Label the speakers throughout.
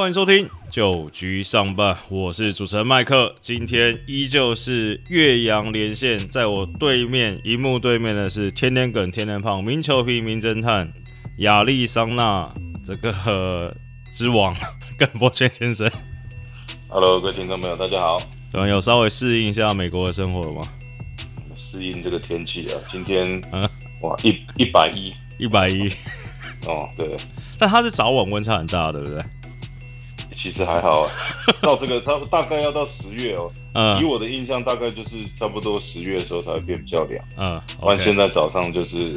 Speaker 1: 欢迎收听九局上半，我是主持人麦克。今天依旧是岳阳连线，在我对面荧幕对面的是天天梗、天天胖、名球皮、名侦探亚利桑那这个之王 耿博轩先生。
Speaker 2: Hello，各位听众朋友，大家好。
Speaker 1: 怎么有稍微适应一下美国的生活了吗？
Speaker 2: 适应这个天气啊，今天
Speaker 1: 啊
Speaker 2: 哇一一百一
Speaker 1: 一百一，
Speaker 2: 哦，对，
Speaker 1: 但它是早晚温差很大，对不对？
Speaker 2: 其实还好啊。到这个差不大概要到十月哦，以
Speaker 1: 嗯
Speaker 2: 我的印象，大概就是差不多十月的时候才会变比较凉。
Speaker 1: 嗯
Speaker 2: 不然现在早上就是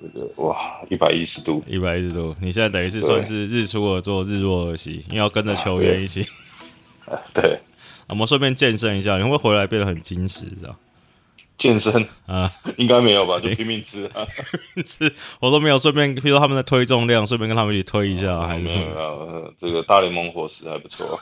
Speaker 2: 这个哇一百一十度，
Speaker 1: 一百一十度，你现在等于是算是日出而作，日落而息，因为要跟着球员一起。
Speaker 2: 啊，对，
Speaker 1: 我们顺便健身一下，你会回来变得很精实？这样
Speaker 2: 健身
Speaker 1: 啊？
Speaker 2: 应该没有吧？就拼命吃啊，
Speaker 1: 吃我都没有顺便，比如说他们在推重量，顺便跟他们一起推一下，还是什么？
Speaker 2: 这个大联盟伙食还不错。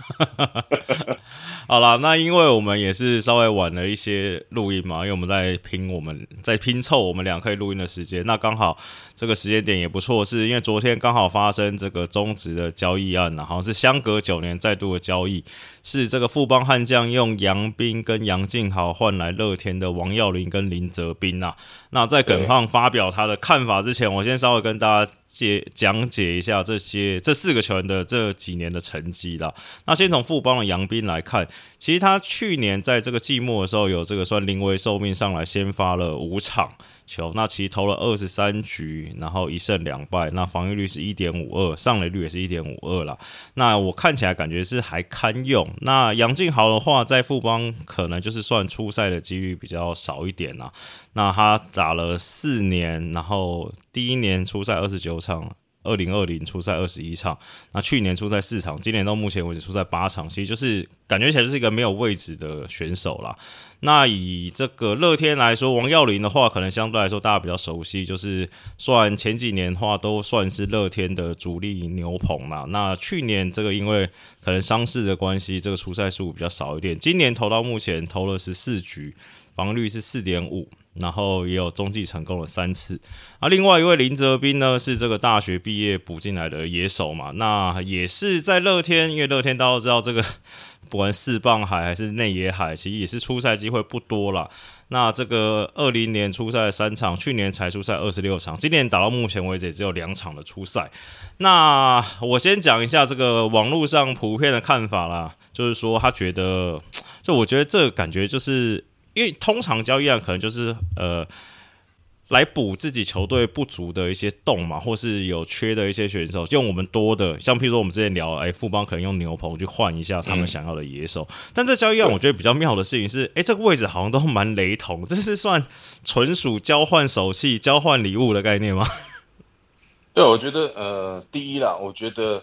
Speaker 1: 好啦，那因为我们也是稍微晚了一些录音嘛，因为我们在拼我们在拼凑我们俩可以录音的时间，那刚好这个时间点也不错，是因为昨天刚好发生这个中职的交易案啊，好像是相隔九年再度的交易，是这个富邦悍将用杨斌跟杨敬豪换来乐天的王耀林跟林泽斌啊。那在耿胖发表他的看法之前，我先稍微跟大家解讲解一下这些这四个球员的这几年的成绩啦。那先从富邦的杨斌来看，其实他去年在这个季末的时候有这个算临危受命上来先发了五场球，那其实投了二十三局，然后一胜两败，那防御率是一点五二，上垒率也是一点五二啦。那我看起来感觉是还堪用。那杨敬豪的话，在富邦可能就是算出赛的几率比较少一点啦。那他打了四年，然后第一年出赛二十九场。二零二零出赛二十一场，那去年出赛四场，今年到目前为止出赛八场，其实就是感觉起来就是一个没有位置的选手啦。那以这个乐天来说，王耀林的话，可能相对来说大家比较熟悉，就是算前几年的话都算是乐天的主力牛棚啦。那去年这个因为可能伤势的关系，这个出赛数比较少一点，今年投到目前投了十四局，防率是四点五。然后也有中继成功了三次，啊，另外一位林哲斌呢是这个大学毕业补进来的野手嘛，那也是在乐天，因为乐天大家都知道这个 不管四棒海还是内野海，其实也是出赛机会不多啦。那这个二零年出赛三场，去年才出赛二十六场，今年打到目前为止也只有两场的出赛。那我先讲一下这个网络上普遍的看法啦，就是说他觉得，就我觉得这感觉就是。因为通常交易案可能就是呃来补自己球队不足的一些洞嘛，或是有缺的一些选手，用我们多的，像譬如说我们之前聊，哎，富邦可能用牛棚去换一下他们想要的野手。但这交易案我觉得比较妙的事情是，哎，这个位置好像都蛮雷同，这是算纯属交换手气、交换礼物的概念吗？
Speaker 2: 对，我觉得呃，第一啦，我觉得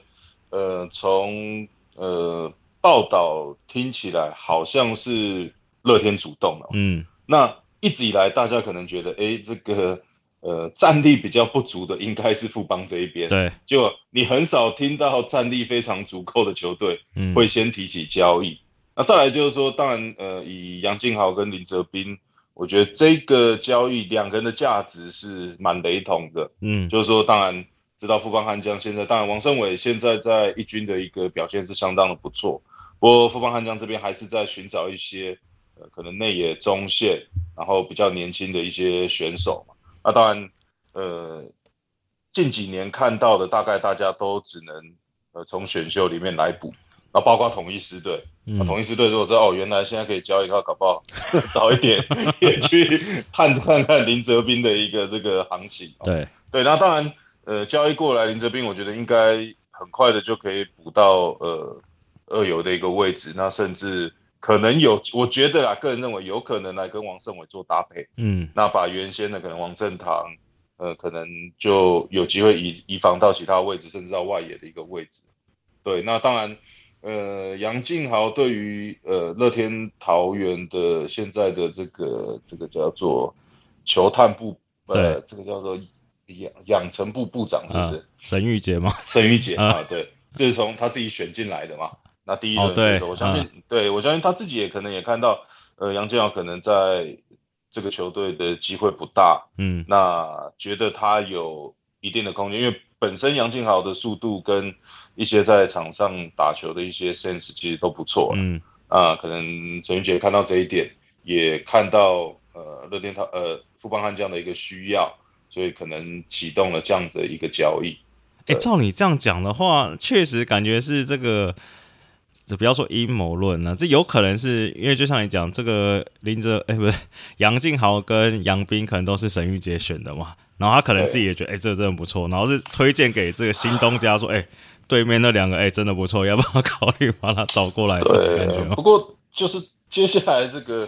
Speaker 2: 呃，从呃报道听起来好像是乐天主动了，
Speaker 1: 嗯，
Speaker 2: 那一直以来大家可能觉得，哎，这个呃战力比较不足的应该是富邦这一边，
Speaker 1: 对，
Speaker 2: 就你很少听到战力非常足够的球队
Speaker 1: 嗯，
Speaker 2: 会先提起交易。那再来就是说，当然呃，以杨敬豪跟林哲斌，我觉得这个交易两个人的价值是蛮雷同的，
Speaker 1: 嗯，
Speaker 2: 就是说，当然知道富邦悍将现在，当然王胜伟现在在一军的一个表现是相当的不错，不过富邦悍将这边还是在寻找一些呃可能内野中线，然后比较年轻的一些选手嘛。那当然，呃，近几年看到的大概大家都只能呃从选秀里面来补，那包括统一狮队，统一狮队如果知道哦，原来现在可以交易的话，搞不好 早一点也去探看看林哲斌的一个这个行情。哦
Speaker 1: 对，
Speaker 2: 对，那当然，呃，交易过来林哲斌，我觉得应该很快的就可以补到呃二游的一个位置，那甚至可能有，我觉得啊，个人认为有可能来跟王胜伟做搭配，
Speaker 1: 嗯，
Speaker 2: 那把原先的可能王正堂，呃，可能就有机会移移防到其他位置，甚至到外野的一个位置。对，那当然，呃，杨敬豪对于呃乐天桃园的现在的这个这个叫做球探部，呃，这个叫做养养成部部长是不是？
Speaker 1: 沈玉杰吗？
Speaker 2: 沈玉杰
Speaker 1: 啊
Speaker 2: 啊，对，这是从他自己选进来的嘛。那第一
Speaker 1: 对
Speaker 2: 我相信，对我相信他自己也可能也看到，呃，杨建豪可能在这个球队的机会不大，
Speaker 1: 嗯
Speaker 2: 那觉得他有一定的空间，因为本身杨敬豪的速度跟一些在场上打球的一些 sense 其实都不错。嗯啊，可能陈云杰看到这一点，也看到呃乐天他呃富邦悍将的一个需要，所以可能启动了这样子的一个交易。
Speaker 1: 哎，照你这样讲的话，确实感觉是这个。这不要说阴谋论了，这有可能是因为就像你讲，这个林哲哎，不是杨敬豪跟杨斌可能都是沈玉杰选的嘛，然后他可能自己也觉得哎，这个真的不错，然后是推荐给这个新东家说，哎，对面那两个哎，真的不错，要不要考虑把他找过来？
Speaker 2: 对，
Speaker 1: 感觉。
Speaker 2: 不过就是接下来这个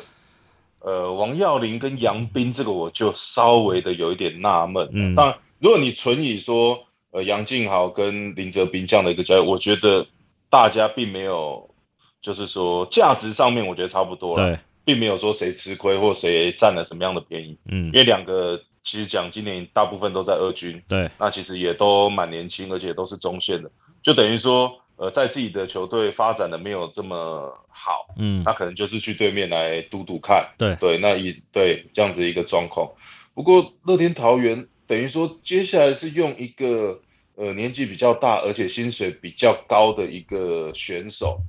Speaker 2: 呃，王耀林跟杨斌这个，我就稍微的有一点纳闷。嗯，当然，如果你纯以说呃杨敬豪跟林哲斌这样的一个交易，我觉得。大家并没有，就是说价值上面我觉得差不多了，对，并没有说谁吃亏或谁占了什么样的便宜，嗯，因为两个其实讲今年大部分都在二军，
Speaker 1: 对，
Speaker 2: 那其实也都蛮年轻，而且都是中线的，就等于说，呃，在自己的球队发展的没有这么好，嗯，那可能就是去对面来赌赌看，
Speaker 1: 对。
Speaker 2: 对，那一对这样子一个状况。不过乐天桃园等于说接下来是用一个。呃，年纪比较大，而且薪水比较高的一个选手，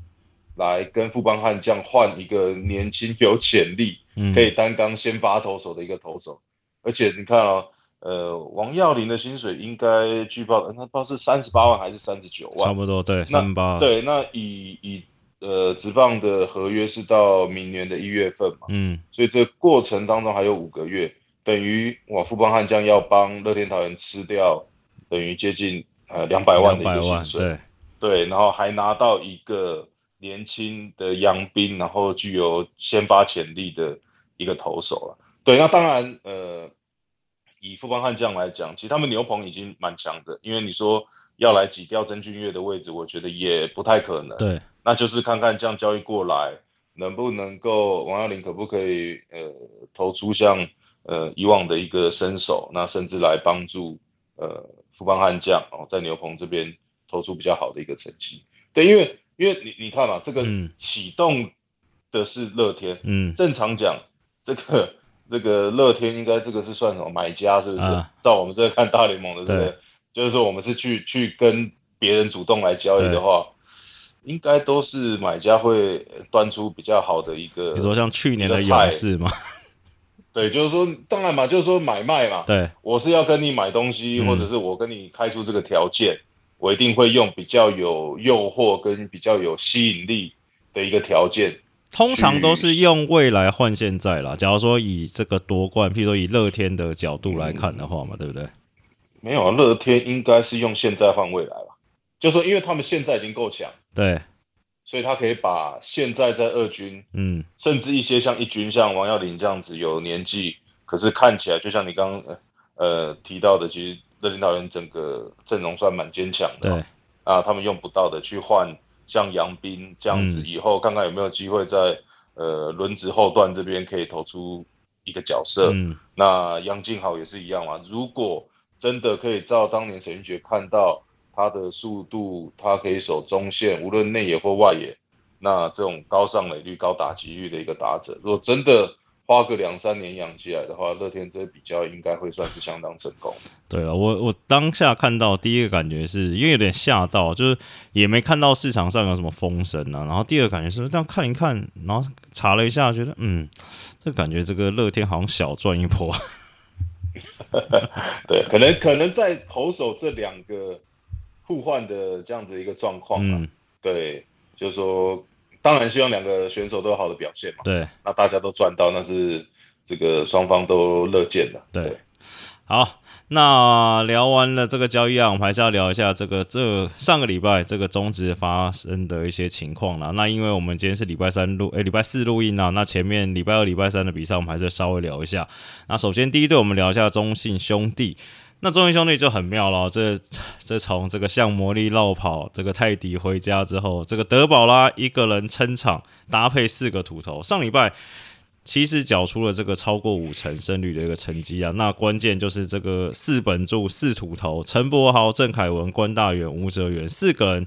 Speaker 2: 来跟富邦悍将换一个年轻有潜力，可以担当先发投手的一个投手。而且你看啊，呃，王耀林的薪水应该据报，他不知道是三十八万还是三十九万，
Speaker 1: 差不多对，三八。
Speaker 2: 对，那以以呃职棒的合约是到明年的一月份嘛，嗯，所以这过程当中还有五个月，等于哇，富邦悍将要帮乐天桃园吃掉。等于接近呃两百万的一个薪水，对对，然后还拿到一个年轻的洋兵，然后具有先发潜力的一个投手了。对，那当然呃，以富邦悍将来讲，其实他们牛棚已经蛮强的，因为你说要来挤掉曾俊岳的位置，我觉得也不太可能。
Speaker 1: 对，
Speaker 2: 那就是看看这样交易过来，能不能够王耀林可不可以呃投出像呃以往的一个身手，那甚至来帮助呃。富邦悍将哦，在牛棚这边投出比较好的一个成绩。对，因为因为你你看嘛，这个启动的是乐天，嗯，正常讲，这个这个乐天应该这个是算什么买家是不是？照我们这看大联盟的，对不对？就是说我们是去去跟别人主动来交易的话，应该都是买家会端出比较好的一个。
Speaker 1: 你说像去年的勇士吗？
Speaker 2: 对，就是说，当然嘛，就是说买卖嘛。
Speaker 1: 对，
Speaker 2: 我是要跟你买东西，或者是我跟你开出这个条件，我一定会用比较有诱惑跟比较有吸引力的一个条件。
Speaker 1: 通常都是用未来换现在啦。假如说以这个夺冠，譬如说以乐天的角度来看的话嘛，对不对？
Speaker 2: 没有啊，乐天应该是用现在换未来吧？就说因为他们现在已经够强。
Speaker 1: 对。
Speaker 2: 所以他可以把现在在二军，嗯，甚至一些像一军，像王耀林这样子有年纪，可是看起来就像你刚呃提到的，其实乐天桃园整个阵容算蛮坚强的，
Speaker 1: 对
Speaker 2: 啊，他们用不到的去换像杨斌这样子，以后看看有没有机会在呃轮值后段这边可以投出一个角色。嗯，那杨敬豪也是一样嘛，如果真的可以照当年沈云杰看到。他的速度，他可以守中线，无论内野或外野。那这种高上垒率、高打击率的一个打者，如果真的花个两三年养起来的话，乐天这比较应该会算是相当成功。
Speaker 1: 对了，我我当下看到第一个感觉是因为有点吓到，就是也没看到市场上有什么风声啊。然后第二个感觉是这样看一看，然后查了一下，觉得嗯，这感觉这个乐天好像小赚一波。
Speaker 2: 对，可能可能在投手这两个。互换的这样子一个状况嘛，对，就是说，当然希望两个选手都有好的表现嘛，
Speaker 1: 对，
Speaker 2: 那大家都赚到，那是这个双方都乐见的，对。
Speaker 1: 好，那聊完了这个交易案，我们还是要聊一下这个这上个礼拜这个中职发生的一些情况了。那因为我们今天是礼拜三录，诶，礼拜四录音啊，那前面礼拜二、礼拜三的比赛，我们还是稍微聊一下。那首先第一队，我们聊一下中信兄弟。那中英兄弟就很妙了，这这从这个向魔力绕跑，这个泰迪回家之后，这个德宝拉一个人撑场，搭配四个土头，上礼拜其实缴出了这个超过五成胜率的一个成绩啊。那关键就是这个四本柱、四土头，陈柏豪、郑凯文、关大元、吴哲元四个人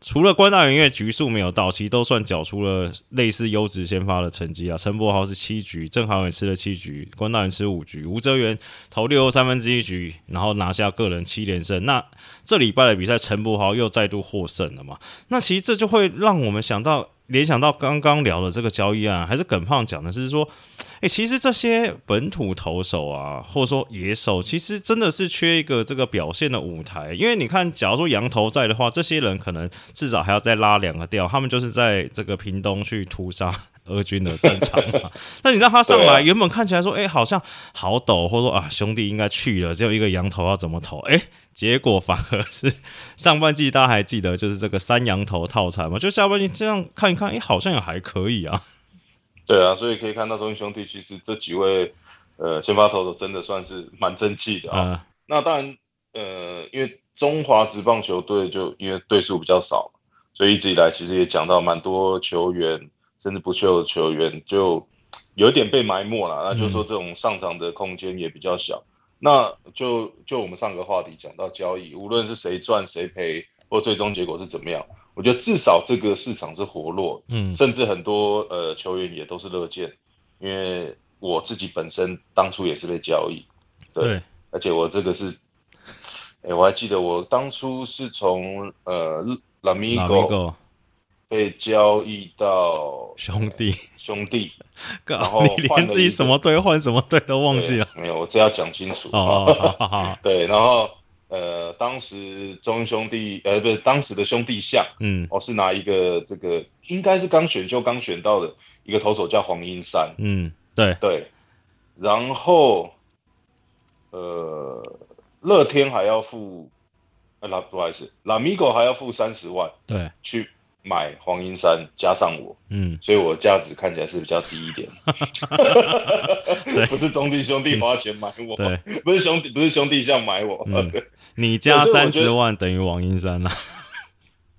Speaker 1: 除了关大元因为局数没有到，其实都算缴出了类似优质先发的成绩啊。陈柏豪是七局，郑豪也吃了七局，关大元吃五局，吴哲元投六又三分之一局，然后拿下个人七连胜。那这礼拜的比赛，陈柏豪又再度获胜了嘛？那其实这就会让我们想到。联想到刚刚聊的这个交易案，还是耿胖讲的是说，诶，其实这些本土投手啊，或者说野手，其实真的是缺一个这个表现的舞台。因为你看，假如说羊头在的话，这些人可能至少还要再拉两个调，他们就是在这个屏东去屠杀。俄军的战场嘛，那你让他上来，原本看起来说，哎，好像好陡，或者说啊，兄弟应该去了，只有一个羊头要怎么投？哎，结果反而是上半季大家还记得，就是这个三羊头套餐嘛，就下半季这样看一看，哎，好像也还可以啊。
Speaker 2: 对啊，所以可以看到中英兄弟其实这几位呃先发投手真的算是蛮争气的啊。那当然，呃，因为中华职棒球队就因为队数比较少，所以一直以来其实也讲到蛮多球员。甚至不秀的球员就有点被埋没了，那就是说这种上场的空间也比较小。那就就我们上个话题讲到交易，无论是谁赚谁赔，或最终结果是怎么样，我觉得至少这个市场是活络，嗯，甚至很多呃球员也都是乐见，因为我自己本身当初也是被交易，对，而且我这个是，哎，我还记得我当初是从呃拉米戈。被交易到
Speaker 1: 兄弟
Speaker 2: 兄弟，
Speaker 1: 然后你连自己什么队换什么队都忘记了？
Speaker 2: 没有，我这要讲清楚。
Speaker 1: 哦，
Speaker 2: 对，然后呃，当时中兄弟呃，不是当时的兄弟象，嗯，我是拿一个这个应该是刚选秀刚选到的一个投手叫黄英山，
Speaker 1: 嗯，对
Speaker 2: 对，然后呃，乐天还要付，呃，不好意思，拉米狗还要付三十万，
Speaker 1: 对，
Speaker 2: 去。买黄银山加上我，嗯，所以我价值看起来是比较低一点。不是兄弟兄弟花钱买我，对，不是兄弟不是兄弟像买我，对，
Speaker 1: 你加三十万等于黄银山啊。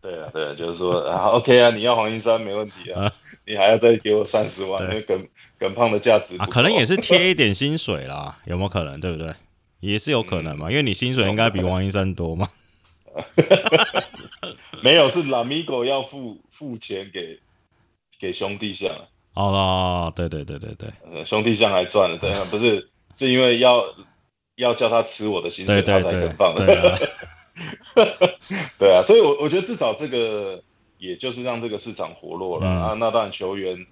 Speaker 2: 对啊，对啊，就是说啊，OK 啊，你要黄银山没问题啊，你还要再给我三十万，因为耿耿胖的价值
Speaker 1: 啊，可能也是贴一点薪水啦，有没有可能？对不对？也是有可能嘛，因为你薪水应该比王银山多嘛。
Speaker 2: 没有，是拉米狗要付付钱给给兄弟象。
Speaker 1: 哦，对对对对对，
Speaker 2: 呃，兄弟象还赚了，对，不是是因为要要叫他吃我的薪水，他才肯放的。对 啊，所以，我我觉得至少这个也就是让这个市场活络了啊。那当然，球员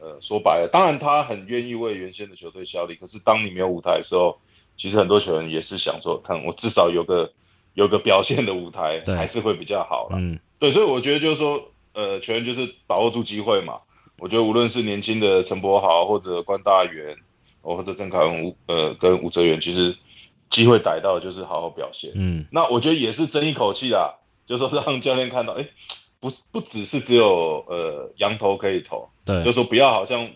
Speaker 2: 呃说白了，当然他很愿意为原先的球队效力。可是当你没有舞台的时候，其实很多球员也是想说，看我至少有个。有个表现的舞台还是会比较好了，嗯，对，所以我觉得就是说，呃，球员就是把握住机会嘛。我觉得无论是年轻的陈柏豪，或者关大元，或者郑凯文，呃，跟吴哲源，其实机会逮到就是好好表现，嗯，那我觉得也是争一口气啦，就是说让教练看到，哎，不不只是只有呃羊头可以投，
Speaker 1: 对，
Speaker 2: 就说不要好像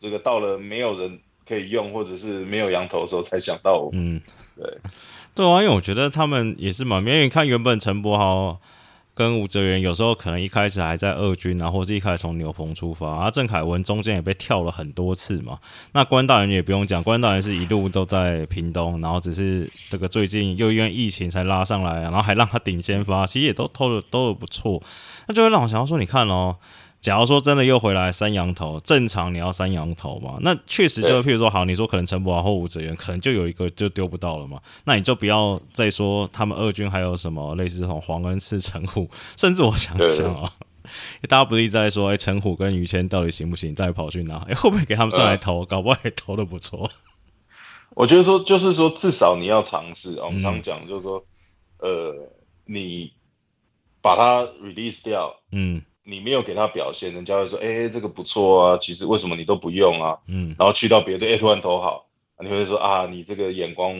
Speaker 2: 这个到了没有人可以用，或者是没有羊头的时候才想到我，嗯，对。
Speaker 1: 对啊，因为我觉得他们也是蛮，因为你看原本陈柏豪跟吴哲源有时候可能一开始还在二军啊，或者是一开始从牛棚出发，啊，郑凯文中间也被跳了很多次嘛。那关大人也不用讲，关大人是一路都在屏东，然后只是这个最近又因为疫情才拉上来，然后还让他顶先发，其实也都投的都不错。那就会让我想要说，你看哦。假如说真的又回来三羊头，正常你要三羊头嘛？那确实就譬如说，好，你说可能陈柏豪或吴哲源可能就有一个就丢不到了嘛？那你就不要再说他们二军还有什么类似这种黄恩赐、陈虎，甚至我想想啊，大家不是一直在说，哎，陈虎跟于谦到底行不行？到底跑去哪？哎，会不会给他们上来投？搞不好也投的不错。
Speaker 2: 我觉得说，就是说，至少你要尝试啊。我们常讲就是说，呃，你把它 release 掉，嗯。你没有给他表现，人家会说：“哎，这个不错啊，其实为什么你都不用啊？”嗯，然后去到别的，哎，突然投好，你会说：“啊，你这个眼光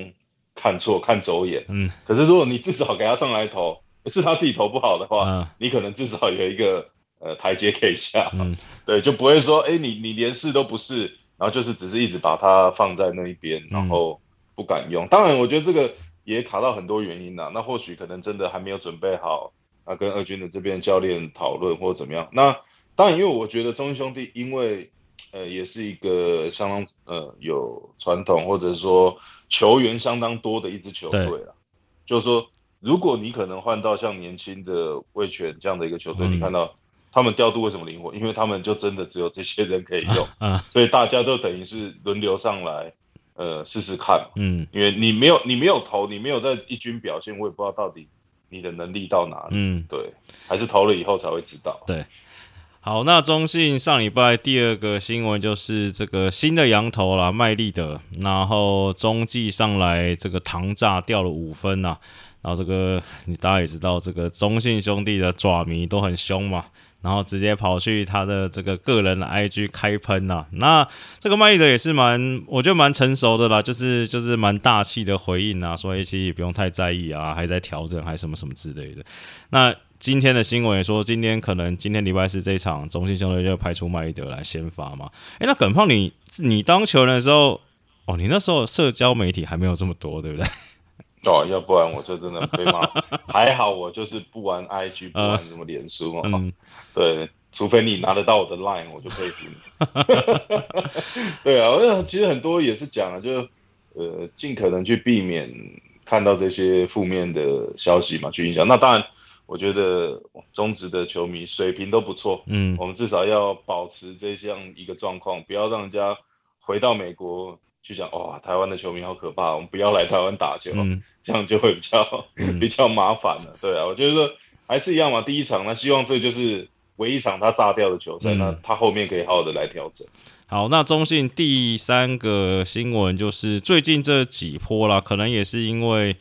Speaker 2: 看错，看走眼。”嗯，可是如果你至少给他上来投，是他自己投不好的话，你可能至少有一个呃台阶可以下。嗯，对，就不会说：“哎，你你连试都不试，然后就是只是一直把它放在那一边，然后不敢用。”当然，我觉得这个也卡到很多原因呐。那或许可能真的还没有准备好。啊，跟二军的这边教练讨论或者怎么样？那当然，因为我觉得中英兄弟，因为呃，也是一个相当呃有传统，或者说球员相当多的一支球队了。就是说，如果你可能换到像年轻的卫权这样的一个球队，你看到他们调度为什么灵活？因为他们就真的只有这些人可以用，所以大家都等于是轮流上来，呃，试试看。嗯，因为你没有你没有投，你没有在一军表现，我也不知道到底你的能力到哪里。嗯，对，还是投了以后才会知道。
Speaker 1: 对。好，那中信上礼拜第二个新闻就是这个新的羊头啦，麦利德，然后中继上来这个糖炸掉了五分呐，然后这个你大家也知道，这个中信兄弟的爪迷都很凶嘛，然后直接跑去他的这个个人的 IG 开喷呐，那这个麦利德也是蛮，我觉得蛮成熟的啦，就是就是蛮大气的回应啊，说其实也不用太在意啊，还在调整，还什么什么之类的，那。今天的新闻也说，今天可能今天礼拜四这场中信兄弟就派出麦利德来先发嘛？哎，那耿胖，你你当球员的时候，哦，你那时候社交媒体还没有这么多，对不对？
Speaker 2: 哦，要不然我就真的被骂。还好我就是不玩 IG，不玩什么脸书嘛。嗯，对，除非你拿得到我的 Line，我就佩服你。对啊，我其实很多也是讲了，就呃，尽可能去避免看到这些负面的消息嘛，去影响。那当然。我觉得中职的球迷水平都不错，嗯，我们至少要保持这样一个状况，不要让人家回到美国去讲，哇，台湾的球迷好可怕，我们不要来台湾打球，这样就会比较比较麻烦了。对啊，我觉得还是一样嘛，第一场，那希望这就是唯一场他炸掉的球赛，那他后面可以好好的来调整。
Speaker 1: 好，那中信第三个新闻就是最近这几波啦，可能也是因为。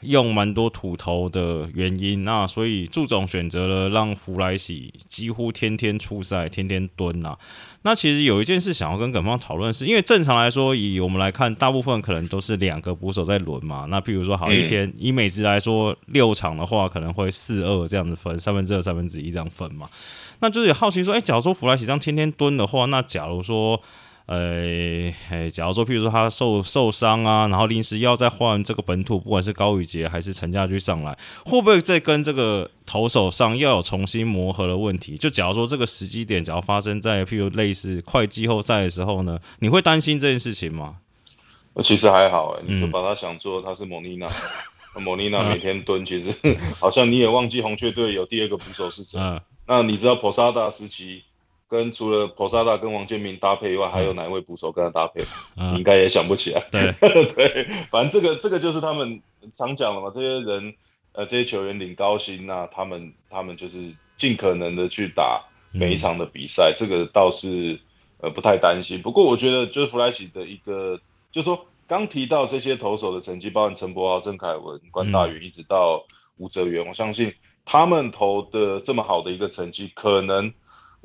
Speaker 1: 用蛮多土头的原因，那所以祝总选择了让弗莱喜几乎天天出赛，天天蹲呐。那其实有一件事想要跟耿方讨论，是因为正常来说，以我们来看，大部分可能都是两个捕手在轮嘛。那譬如说，好一天以美职来说，六场的话可能会四二这样子分，三分之二、三分之一这样分嘛。那就是好奇说，哎，假如说弗莱喜这样天天蹲的话，那假如说。呃，哎，假如说，譬如说他受受伤啊，然后临时要再换这个本土，不管是高宇杰还是陈家驹上来，会不会再跟这个投手上要有重新磨合的问题？就假如说这个时机点，假如发生在譬如类似快季后赛的时候呢，你会担心这件事情吗？
Speaker 2: 其实还好，哎，你就把他想做他是莫妮娜，莫妮娜每天蹲，其实 好像你也忘记红雀队有第二个捕手是谁？那你知道普萨达时期？跟除了普萨达跟王建民搭配以外，还有哪一位捕手跟他搭配？你应该也想不起来。
Speaker 1: 对
Speaker 2: 对，反正这个这个就是他们常讲的嘛，这些人呃这些球员领高薪，那他们他们就是尽可能的去打每一场的比赛，这个倒是呃不太担心。不过我觉得就是弗莱奇的一个，就是说刚提到这些投手的成绩，包括陈柏豪、郑凯文、关大宇，一直到吴哲源，我相信他们投的这么好的一个成绩，可能。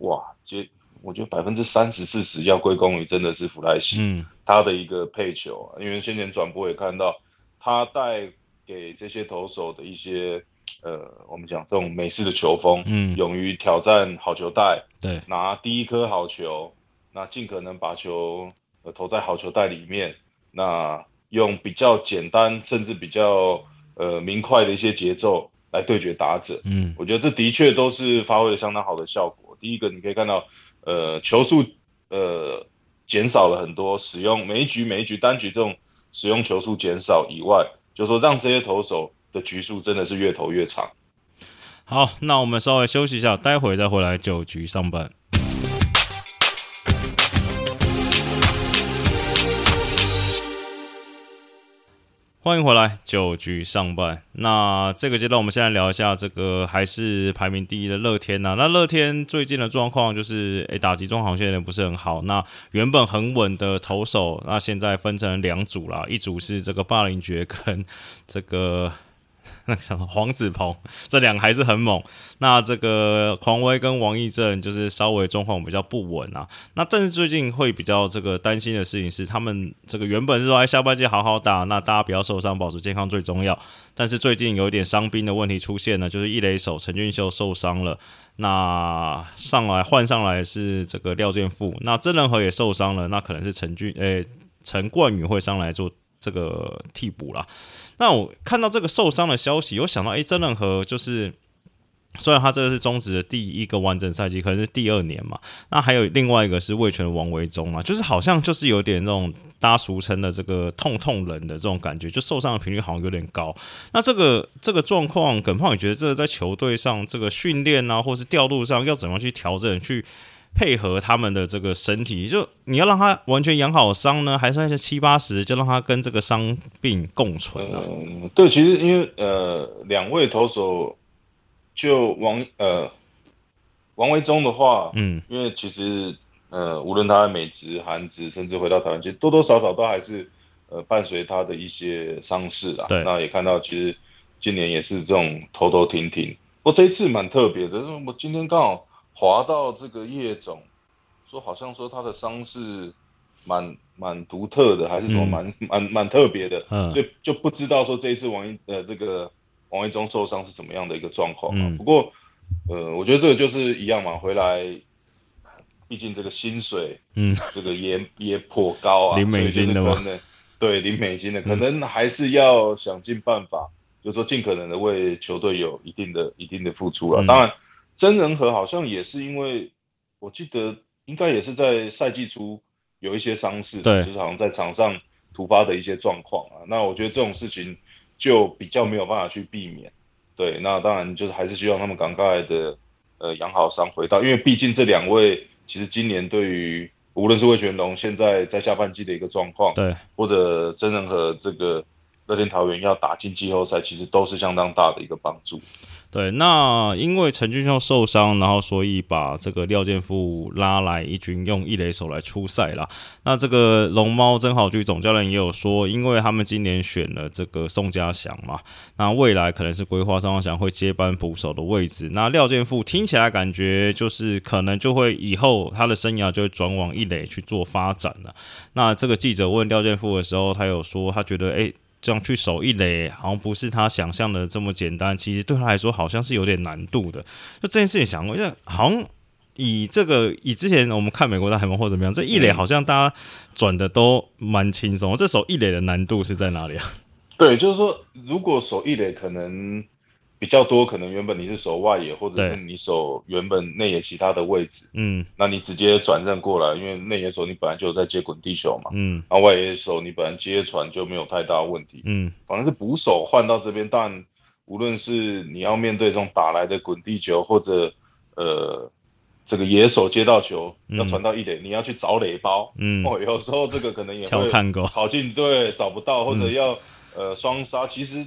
Speaker 2: 哇，接我觉得百分之三十四十要归功于真的是弗莱西，嗯，他的一个配球啊，因为先前转播也看到他带给这些投手的一些呃，我们讲这种美式的球风，嗯，勇于挑战好球带，
Speaker 1: 对，
Speaker 2: 拿第一颗好球，那尽可能把球呃投在好球带里面，那用比较简单甚至比较呃明快的一些节奏来对决打者，嗯，我觉得这的确都是发挥了相当好的效果。第一个，你可以看到，呃，球速，呃，减少了很多，使用每一局每一局单局这种使用球速减少以外，就说让这些投手的局数真的是越投越长。
Speaker 1: 好，那我们稍微休息一下，待会再回来九局上半。欢迎回来，九局上半。那这个阶段，我们现在聊一下这个还是排名第一的乐天呐。那乐天最近的状况就是，诶，打击中好像有点不是很好。那原本很稳的投手，那现在分成两组了，一组是这个霸凌爵跟这个。那想黄子鹏这两个还是很猛，那这个狂威跟王义正就是稍微状况比较不稳啊。那但是最近会比较这个担心的事情是，他们这个原本是说哎下半季好好打，那大家不要受伤，保持健康最重要。但是最近有一点伤兵的问题出现了，就是一垒手陈俊秀受伤了，那上来换上来是这个廖建富，那郑仁和也受伤了，那可能是陈俊诶陈冠宇会上来做这个替补了。那我看到这个受伤的消息，我想到，哎，曾仁和就是虽然他这个是中职的第一个完整赛季，可能是第二年嘛。那还有另外一个是魏权王维忠啊，就是好像就是有点那种大家俗称的这个痛痛人的这种感觉，就受伤的频率好像有点高。那这个这个状况，耿胖，你觉得这个在球队上这个训练啊，或是调度上要怎么去调整，去配合他们的这个身体？就你要让他完全养好伤呢，还是那些七八十就让他跟这个伤病共存啊？
Speaker 2: 嗯，对，其实因为呃，两位投手。就王呃王维忠的话，嗯，因为其实呃无论他在美职、韩职，甚至回到台湾，其实多多少少都还是呃伴随他的一些伤势啦。
Speaker 1: 对，
Speaker 2: 那也看到其实今年也是这种头头停停。不过这一次蛮特别的，我今天刚好滑到这个叶总，说好像说他的伤势蛮蛮独特的，还是说蛮蛮蛮特别的，嗯，所以就不知道说这一次王一呃这个。王一中受伤是怎么样的一个状况啊？不过，呃，我觉得这个就是一样嘛，回来，毕竟这个薪水，嗯，这个也也颇高啊，
Speaker 1: 零美金的嘛，
Speaker 2: 对，零美金的，可能还是要想尽办法，就是说尽可能的为球队有一定的一定的付出啊。当然，真人和好像也是因为，我记得应该也是在赛季初有一些伤势，
Speaker 1: 对，
Speaker 2: 就是好像在场上突发的一些状况啊。那我觉得这种事情。就比较没有办法去避免，对，那当然就是还是希望他们赶快的呃养好伤回到，因为毕竟这两位其实今年对于无论是魏全龙现在在下半季的一个状况，
Speaker 1: 对，
Speaker 2: 或者真人和这个乐天桃园要打进季后赛，其实都是相当大的一个帮助。
Speaker 1: 对，那因为陈俊秀受伤，然后所以把这个廖健富拉来一军用一垒手来出赛啦。那这个龙猫曾好居总教练也有说，因为他们今年选了这个宋家祥嘛，那未来可能是规划宋家祥会接班捕手的位置。那廖健富听起来感觉就是可能就会以后他的生涯就会转往一垒去做发展了。那这个记者问廖健富的时候，他有说他觉得诶。这样去守一垒，好像不是他想象的这么简单。其实对他来说，好像是有点难度的。就这件事情想过，就好像以这个以之前我们看美国大联盟或怎么样，这一垒好像大家转的都蛮轻松。这守一垒的难度是在哪里啊？
Speaker 2: 对，就是说，如果守一垒，可能。比较多可能原本你是守外野，或者是你守原本内野其他的位置，嗯，那你直接转正过来，因为内野手你本来就有在接滚地球嘛，嗯，然后外野手你本来接传就没有太大问题，嗯，反正是捕手换到这边，但无论是你要面对这种打来的滚地球，或者呃这个野手接到球要传到一垒，你要去找垒包，嗯，哦，有时候这个可能也会跑进对找不到，或者要呃双杀，其实。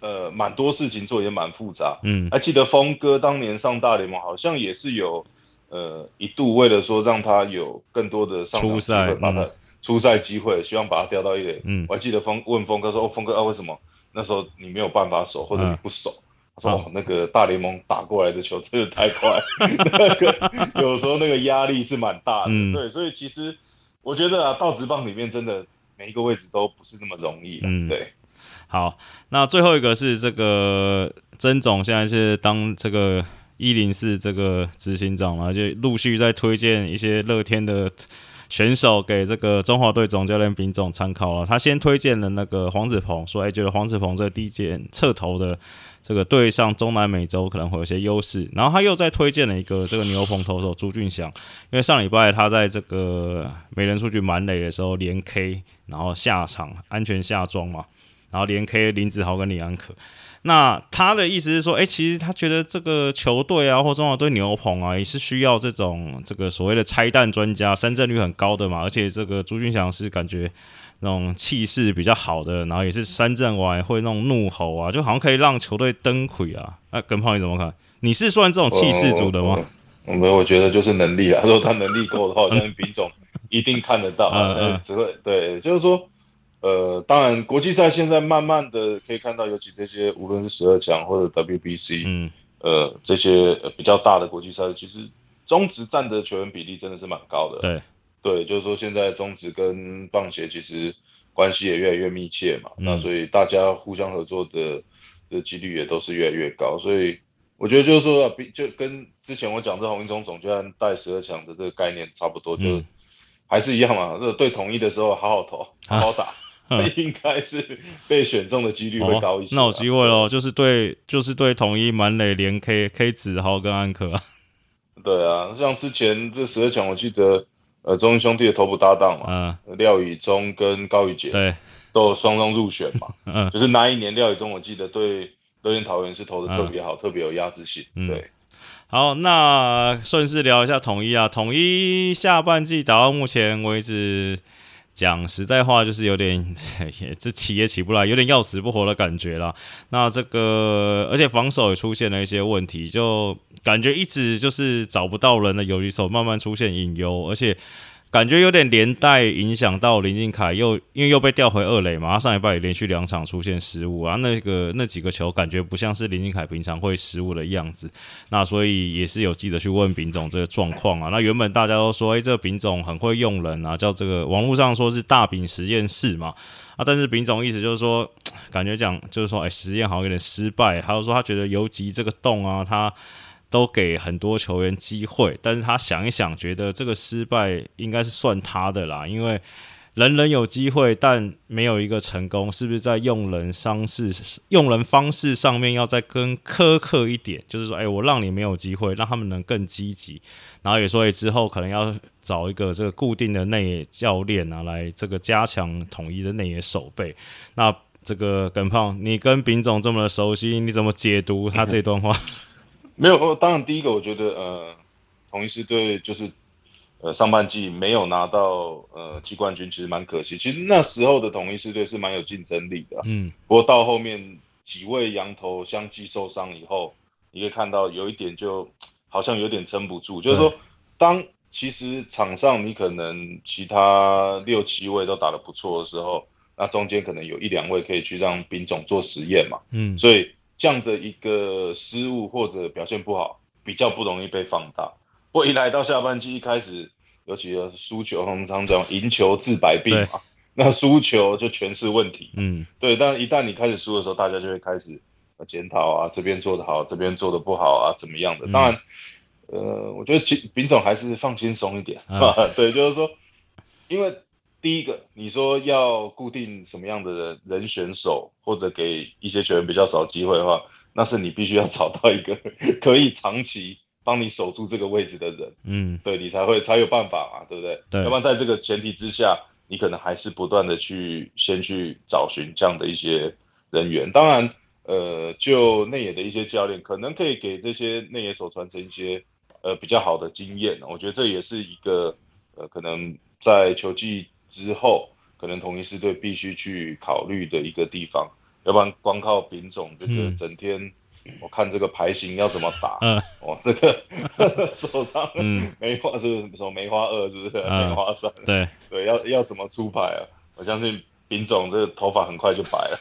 Speaker 2: 呃，蛮多事情做也蛮复杂。嗯，还记得峰哥当年上大联盟，好像也是有呃一度为了说让他有更多的上
Speaker 1: 出赛，
Speaker 2: 把他出赛机会，希望把他调到一垒。嗯，我还记得峰问峰哥说：“哦，峰哥啊，为什么那时候你没有办法守，或者你不守？”他说：“哦，那个大联盟打过来的球真的太快，那个有时候那个压力是蛮大的。对，所以其实我觉得啊，到职棒里面真的每一个位置都不是那么容易。嗯，对。”
Speaker 1: 好，那最后一个是这个曾总，现在是当这个一零四这个执行长嘛，就陆续在推荐一些乐天的选手给这个中华队总教练丙总参考了。他先推荐了那个黄子鹏，说哎，觉得黄子鹏这第一届侧投的这个对上中南美洲可能会有些优势。然后他又再推荐了一个这个牛棚投手朱俊祥，因为上礼拜他在这个美人数据满垒的时候连 K，然后下场安全下庄嘛。然后连 K 林子豪跟李安可，那他的意思是说，哎，其实他觉得这个球队啊，或中华队牛棚啊，也是需要这种这个所谓的拆弹专家，三振率很高的嘛。而且这个朱俊祥是感觉那种气势比较好的，然后也是三振完会那种怒吼啊，就好像可以让球队登魁啊。那跟胖你怎么看？你是算这种气势组的吗？
Speaker 2: 我们我觉得就是能力啊。如果他能力够的话，我相信丙总一定看得到。嗯嗯，只会对，就是说。呃，当然，国际赛现在慢慢的可以看到，尤其这些无论是十二强或者 WBC，嗯，呃，这些比较大的国际赛，其实中职占的球员比例真的是蛮高的。
Speaker 1: 对，
Speaker 2: 对，就是说现在中职跟棒协其实关系也越来越密切嘛，那所以大家互相合作的的几率也都是越来越高。所以我觉得就是说，比就跟之前我讲这红一中总教练带十二强的这个概念差不多，就还是一样嘛。这对统一的时候好好投，好好打。应该是被选中的几率会高一些。
Speaker 1: 那有机会喽，就是对，就是对统一满垒连 K K 子豪跟安可。
Speaker 2: 对啊，像之前这十二强，我记得呃，中英兄弟的头部搭档嘛，廖宇中跟高宇杰，
Speaker 1: 对，
Speaker 2: 都双双入选嘛。嗯，就是那一年廖宇中，我记得对乐天桃园是投的特别好，特别有压制性。对，
Speaker 1: 好，那顺势聊一下统一啊，统一下半季打到目前为止。讲实在话，就是有点这起 也起不来，有点要死不活的感觉了。那这个，而且防守也出现了一些问题，就感觉一直就是找不到人的有一手，慢慢出现隐忧，而且。感觉有点连带影响到林敬凯，又因为又被调回二垒嘛，他上一拜也连续两场出现失误啊，那个那几个球感觉不像是林敬凯平常会失误的样子，那所以也是有记者去问丙总这个状况啊，那原本大家都说，哎，这个丙总很会用人啊，叫这个网络上说是大饼实验室嘛，啊，但是丙总意思就是说，感觉讲就是说，哎，实验好像有点失败，还有说他觉得游击这个洞啊，他。都给很多球员机会，但是他想一想，觉得这个失败应该是算他的啦，因为人人有机会，但没有一个成功，是不是在用人方式、用人方式上面要再更苛刻一点？就是说，哎，我让你没有机会，让他们能更积极，然后也说，之后可能要找一个这个固定的内野教练啊，来这个加强统一的内野守备。那这个耿胖，你跟丙总这么熟悉，你怎么解读他这段话？
Speaker 2: 没有，当然第一个我觉得，呃，同一师队就是，呃，上半季没有拿到呃季冠军，其实蛮可惜。其实那时候的同一师队是蛮有竞争力的，嗯。不过到后面几位羊头相继受伤以后，你可以看到有一点就好像有点撑不住，就是说，当其实场上你可能其他六七位都打得不错的时候，那中间可能有一两位可以去让兵种做实验嘛，嗯。所以。这样的一个失误或者表现不好，比较不容易被放大。不过一来到下半季一开始，尤其是输球，他们常讲赢球治百病嘛，那输球就全是问题。嗯，对。但一旦你开始输的时候，大家就会开始检讨啊，这边做的好，这边做的不好啊，怎么样的？当然，呃，我觉得秦丙总还是放轻松一点。对，就是说，因为。第一个，你说要固定什么样的人人选手，或者给一些球员比较少机会的话，那是你必须要找到一个 可以长期帮你守住这个位置的人，嗯，对你才会才有办法嘛，对不对？
Speaker 1: 对。
Speaker 2: 要不然在这个前提之下，你可能还是不断的去先去找寻这样的一些人员。当然，呃，就内野的一些教练，可能可以给这些内野手传承一些呃比较好的经验。我觉得这也是一个呃可能在球技。之后，可能同一师队必须去考虑的一个地方，要不然光靠丙种这个整天，我看这个牌型要怎么打？嗯，哦，这个 手上 梅花是什么梅花二是不是？梅花三？
Speaker 1: 对
Speaker 2: 对，要要怎么出牌啊？我相信丙种这个头发很快就白了。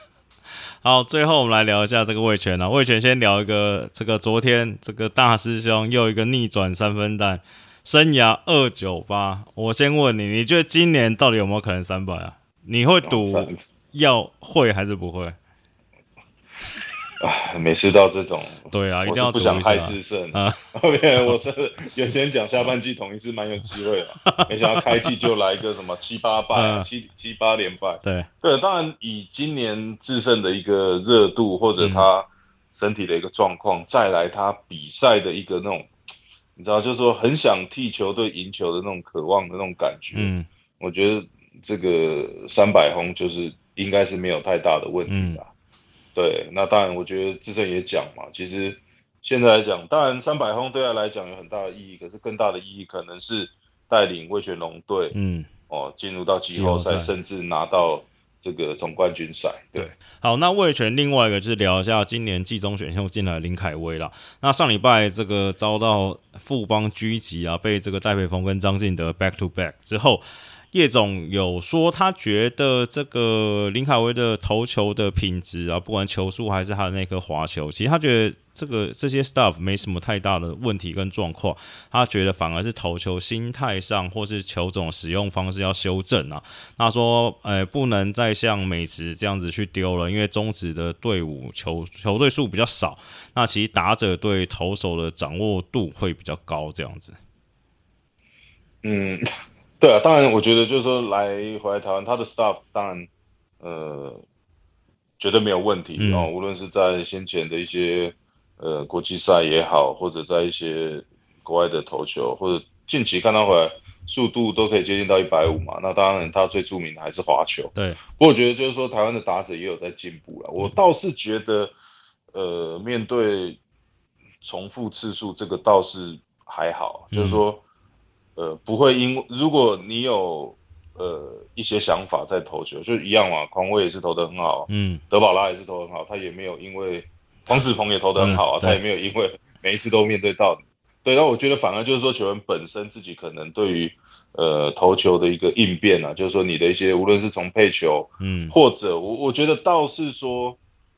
Speaker 1: 好，最后我们来聊一下这个魏权啊。魏权先聊一个，这个昨天这个大师兄又一个逆转三分弹。生涯二九八，我先问你，你觉得今年到底有没有可能三百啊？你会赌要会还是不会？
Speaker 2: 啊，每次到这种，
Speaker 1: 对啊，一定要
Speaker 2: 不想害制胜啊。后面我是有些人讲下半季统一是蛮有机会的，没想到开季就来一个什么七八败，七七八连败。
Speaker 1: 对
Speaker 2: 对，当然以今年制胜的一个热度或者他身体的一个状况，再来他比赛的一个那种。你知道，就是说很想替球队赢球的那种渴望的那种感觉。嗯，我觉得这个三百轰就是应该是没有太大的问题吧。对，那当然，我觉得志胜也讲嘛，其实现在来讲，当然三百轰对他来讲有很大的意义，可是更大的意义可能是带领魏全龙队，嗯，哦，进入到季后赛，甚至拿到。这个总冠军赛，对，
Speaker 1: 好，那魏权另外一个就是聊一下今年季中选秀进来林凯威啦。那上礼拜这个遭到富邦狙击啊，被这个戴培峰跟张信德 back to back 之后。叶总有说，他觉得这个林凯威的投球的品质啊，不管球速还是他的那颗滑球，其实他觉得这个这些 stuff 没什么太大的问题跟状况。他觉得反而是投球心态上或是球种使用方式要修正啊。他说，呃，不能再像美职这样子去丢了，因为中职的队伍球球队数比较少，那其实打者对投手的掌握度会比较高，这样子。
Speaker 2: 嗯。对啊，当然，我觉得就是说来回来台湾，他的 staff 当然，呃，绝对没有问题
Speaker 1: 嗯
Speaker 2: 哦。无论是在先前的一些呃国际赛也好，或者在一些国外的投球，或者近期看他回来速度都可以接近到一百五嘛。那当然，他最著名的还是滑球。
Speaker 1: 对，
Speaker 2: 不过我觉得就是说，台湾的打者也有在进步了。我倒是觉得，呃，面对重复次数这个倒是还好，就是说，呃，不会因如果你有呃一些想法在投球，就一样嘛。匡威也是投的很好，
Speaker 1: 嗯，
Speaker 2: 德保拉也是投得很好，他也没有因为黄子鹏也投的很好啊，
Speaker 1: 嗯
Speaker 2: 他也没有因为 每一次都面对到你。对，那我觉得反而就是说球员本身自己可能对于呃投球的一个应变啊，就是说你的一些无论是从配球，
Speaker 1: 嗯，
Speaker 2: 或者我我觉得倒是说，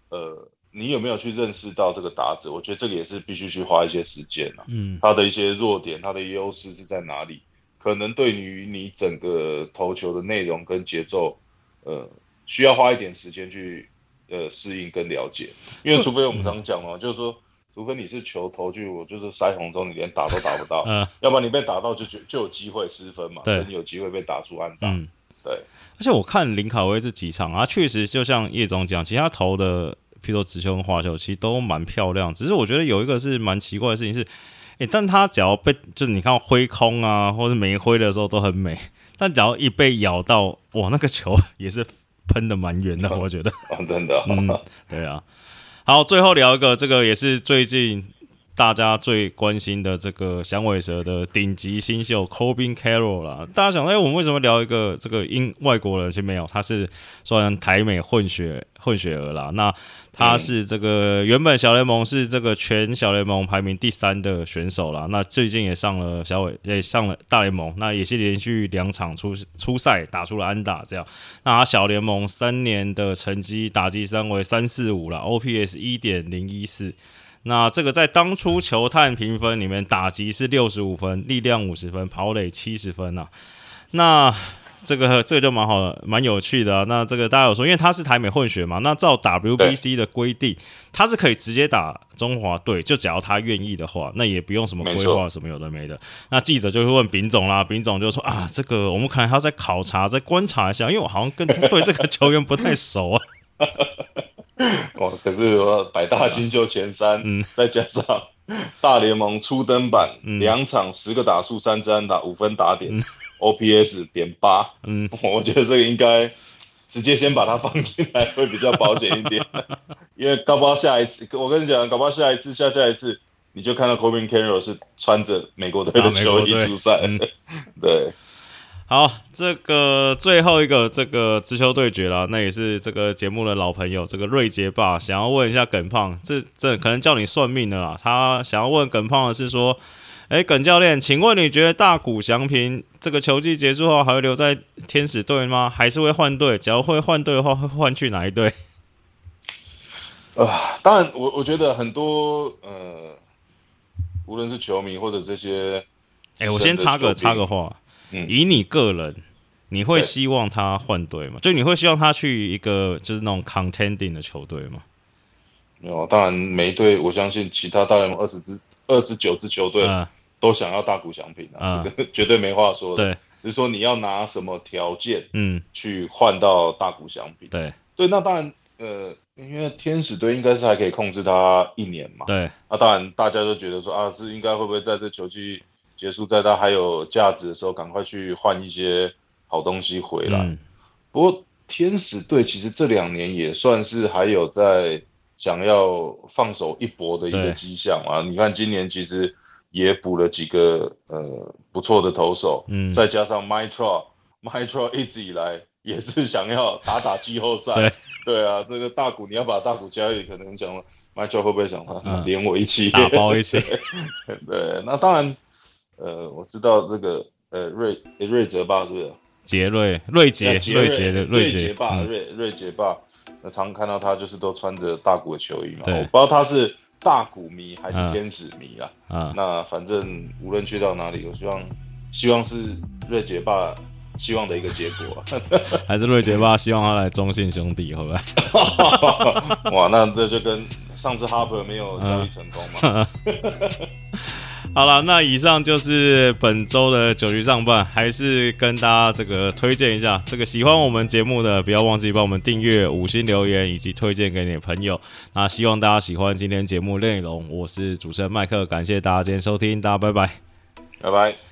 Speaker 2: 呃，你有没有去认识到这个打者？我觉得这个也是必须去花一些时间啊。
Speaker 1: 嗯，
Speaker 2: 他的一些弱点，他的优势是在哪里？可能对于你整个投球的内容跟节奏，呃，需要花一点时间去呃适应跟了解。因为除非我们常讲嘛，就是说，除非你是球投去我就是腮红中，你连打都打不到，
Speaker 1: 呃，
Speaker 2: 要不然你被打到就就就有机会失分嘛，
Speaker 1: 对
Speaker 2: 你有机会被打出安打。
Speaker 1: 嗯，
Speaker 2: 对，
Speaker 1: 而且我看林卡威这几场啊，确实就像叶总讲，其实他投的，譬如说直球跟花球，其实都蛮漂亮。只是我觉得有一个是蛮奇怪的事情是，诶、但他只要被就是你看挥空啊，或者没挥的时候都很美，但只要一被咬到，哇，那个球也是喷的蛮远的，我觉得。
Speaker 2: 哦、真的、
Speaker 1: 嗯，对啊。好，最后聊一个，这个也是最近大家最关心的这个响尾蛇的顶级新秀 Corbin Carroll 啦。大家想，哎、我们为什么聊一个这个英外国人？其实没有，他是算台美混血混血儿啦。那他是这个原本小联盟是这个全小联盟排名第三的选手啦。那最近也上了小伟，也上了大联盟，那也是连续两场出出赛打出了安打，这样。那他小联盟三年的成绩打击三为三四五啦，OPS 一点零一四。那这个在当初球探评分里面，打击是六十五分，力量五十分，跑垒七十分啊。那这个这个就蛮好的，蛮有趣的啊。那这个大家有说，因为他是台美混血嘛，那照 WBC 的规定，他是可以直接打中华队，就只要他愿意的话，那也不用什么规划什么有的没的。那记者就会问丙总啦，丙总就说啊，这个我们可能还要再考察、再观察一下，因为我好像跟对这个球员不太熟啊。
Speaker 2: 哦，可是我百大新秀前三，
Speaker 1: 嗯。
Speaker 2: 再加上 大联盟初登板，
Speaker 1: 嗯。
Speaker 2: 两场十个打数，三支安打，五分打点、o p s 点八，
Speaker 1: 嗯，
Speaker 2: 我觉得这个应该直接先把它放进来会比较保险一点，因为搞不好下一次，我跟你讲，搞不好下一次、下下一次，你就看到 Corbin Carroll 是穿着美国队
Speaker 1: 啊
Speaker 2: 的球衣出赛，
Speaker 1: 嗯。
Speaker 2: 对，
Speaker 1: 好，这个最后一个这个直球对决啦，那也是这个节目的老朋友，这个瑞杰爸想要问一下耿胖，这这可能叫你算命的啦。他想要问耿胖的是说，哎，耿教练，请问你觉得大谷翔平这个球季结束后还会留在天使队吗？还是会换队？只要会换队的话，会换去哪一队？
Speaker 2: 啊，当然我我觉得很多呃，无论是球迷或者这些，
Speaker 1: 哎，我先插个插个，话，
Speaker 2: 嗯
Speaker 1: 以你个人，你会希望他换队吗？就你会希望他去一个就是那种 contending 的球队吗？
Speaker 2: 没有，当然每一队，我相信其他大联盟二十支、二十九支球队
Speaker 1: 嗯、
Speaker 2: 都想要大谷翔平啊，
Speaker 1: 嗯
Speaker 2: 这个 绝对没话说的。
Speaker 1: 对，
Speaker 2: 只是说你要拿什么条件
Speaker 1: 嗯，
Speaker 2: 去换到大谷翔平？
Speaker 1: 对
Speaker 2: 对，那当然，呃，因为天使队应该是还可以控制他一年嘛。
Speaker 1: 对，
Speaker 2: 那当然，大家都觉得说啊，是应该会不会在这球季结束，在他还有价值的时候，赶快去换一些好东西回来。
Speaker 1: 嗯。
Speaker 2: 不过天使队其实这两年也算是还有在想要放手一搏的一
Speaker 1: 对。
Speaker 2: 个迹象啊。你看今年其实也补了几个呃不错的投手，
Speaker 1: 嗯，
Speaker 2: 再加上 Mitra，Mitra 一直以来也是想要打打季后赛。
Speaker 1: 对。
Speaker 2: 对啊，这个大谷你要把大谷交易，可能想了 Mitra 会不会想他
Speaker 1: 嗯。
Speaker 2: 连我一起？
Speaker 1: 打包一起，
Speaker 2: 对，那当然，呃，我知道这个呃瑞瑞泽吧，是不是？
Speaker 1: 杰瑞、瑞杰、
Speaker 2: 杰
Speaker 1: 瑞杰的
Speaker 2: 瑞
Speaker 1: 杰，
Speaker 2: 霸，
Speaker 1: 嗯
Speaker 2: 瑞瑞杰霸，那常看到他就是都穿着大谷的球衣嘛。
Speaker 1: 对
Speaker 2: 我不知道他是大谷迷还是
Speaker 1: 嗯
Speaker 2: 天使迷啦。
Speaker 1: 啊，
Speaker 2: 那反正无论去到哪里，我希望希望是瑞杰霸希望的一个结果、
Speaker 1: 还是瑞杰吧，希望他来中信兄弟，会不会？
Speaker 2: 啊。哇，那这就跟上次 Harper 没有交易成功嘛。
Speaker 1: 好了，那以上就是本周的九局上半，还是跟大家这个推荐一下，这个喜欢我们节目的，不要忘记帮我们订阅、五星留言以及推荐给你的朋友。那希望大家喜欢今天节目内容，我是主持人麦克，感谢大家今天收听，大家拜拜，
Speaker 2: 拜拜。